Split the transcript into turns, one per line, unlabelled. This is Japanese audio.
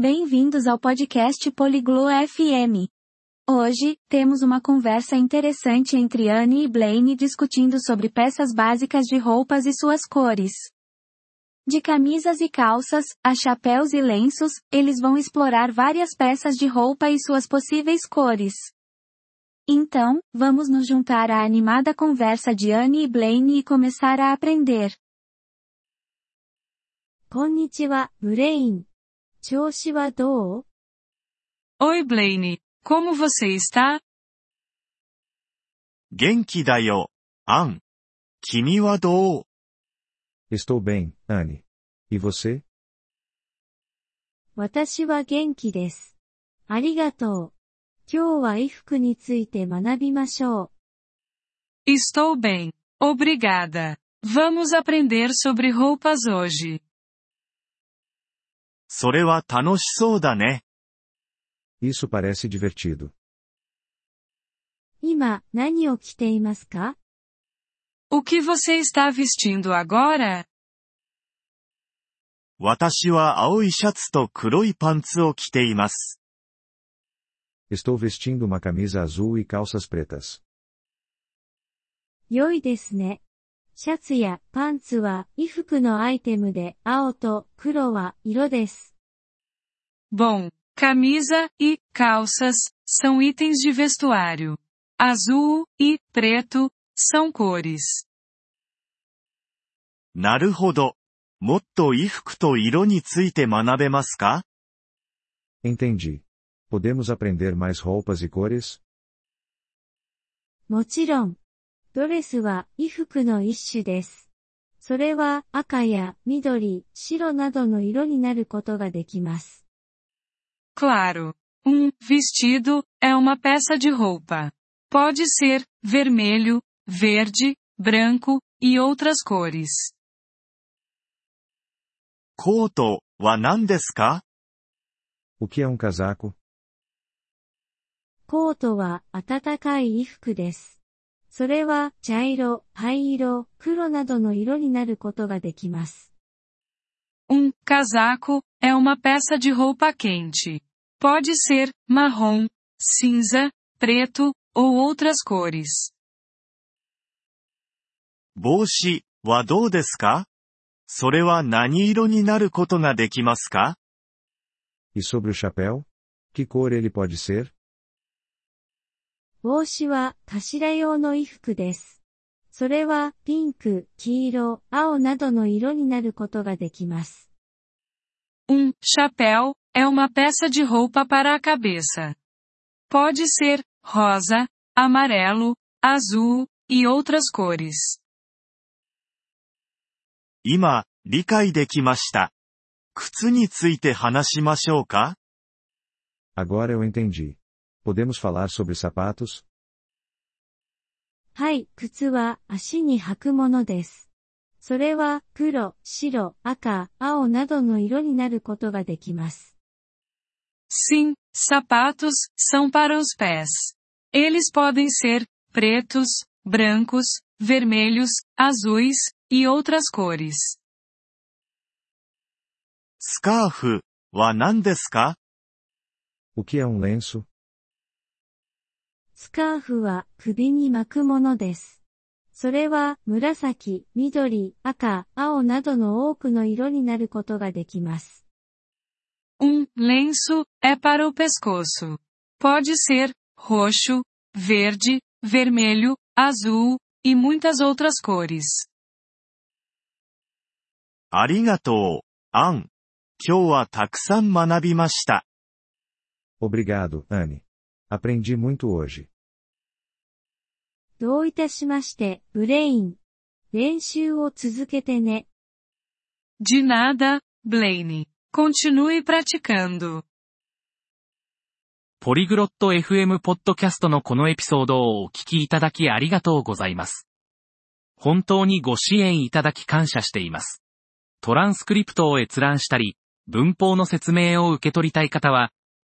Bem-vindos ao podcast Poliglo FM. Hoje, temos uma conversa interessante entre Anne e Blaine discutindo sobre peças básicas de roupas e suas cores. De camisas e calças, a chapéus e lenços, eles vão explorar várias peças de roupa e suas possíveis cores. Então, vamos nos juntar à animada conversa de Anne e Blaine e começar a aprender.
Konnichiwa, Blaine. 調子はどう
Oi Blaine, como você está?
元気だよ、アン。君はどう
Estou bem, Anne. E você?
私は元気です。ありがとう。今日は衣服について学びましょう。
Estou bem, obrigada. Vamos aprender sobre roupas hoje.
それは楽しそうだね。
Isso parece divertido.
今、何を着ていますか
O que você está vestindo agora?
私は青いシャツと黒いパンツを着ています。
Estou vestindo uma camisa azul e calças pretas.
良いですね。シャツやパンツは衣服のアイテムで青と黒は色です。
Bom, camisa e calças são itens de vestuário. Azul e preto são cores.
なるほど。もっと衣服と色について学べますか
Entendi. Podemos aprender mais roupas e cores?
もちろん。ドレスは衣服の一種です。それは赤や緑、白などの色になることができます。
Claro. Um vestido é uma peça de roupa. Pode ser vermelho, verde, branco e outras cores.
コートは何ですか
O que é um casaco?
コートは暖かい衣服です。それは茶色、灰色、黒などの色になることができます。
Um casaco é uma peça de roupa quente. Pode ser marrom, cinza, preto ou outras cores.
帽子はどうですかそれは何色になることができますか
E sobre o chapéu? Que cor ele pode ser?
帽子は頭用の衣服です。それはピンク、黄色、青などの色になることができます。
Um chapéu é uma peça de roupa para a cabeça. Pode ser rosa, amarelo, azul e outras cores.
今、理解できました。靴について話しましょうか
Agora eu entendi. Podemos falar sobre sapatos?
はい、靴は足に履くものです。それは黒、白、赤、青などの色になることができます。
Sim, sapatos são para os pés. Eles podem ser pretos, brancos, vermelhos, azuis e outras cores.
スカーフは何ですか
O que é um lenço?
スカーフは首に巻くものです。それは紫、緑、赤、青などの多くの色になることができます。
Um lenço é para o pescoço. Pode ser roxo, verde, vermelho, azul e muitas outras cores.
ありがとう、アン。今日はたくさん学びました。
Obrigado, Anne. Aprendi muito hoje.
どういたしまして、ブレイン。練習を続けてね。
De nada, Blaine. Continue praticando.
ポリグロット FM ポッドキャストのこのエピソードをお聞きいただきありがとうございます。本当にご支援いただき感謝しています。トランスクリプトを閲覧したり、文法の説明を受け取りたい方は、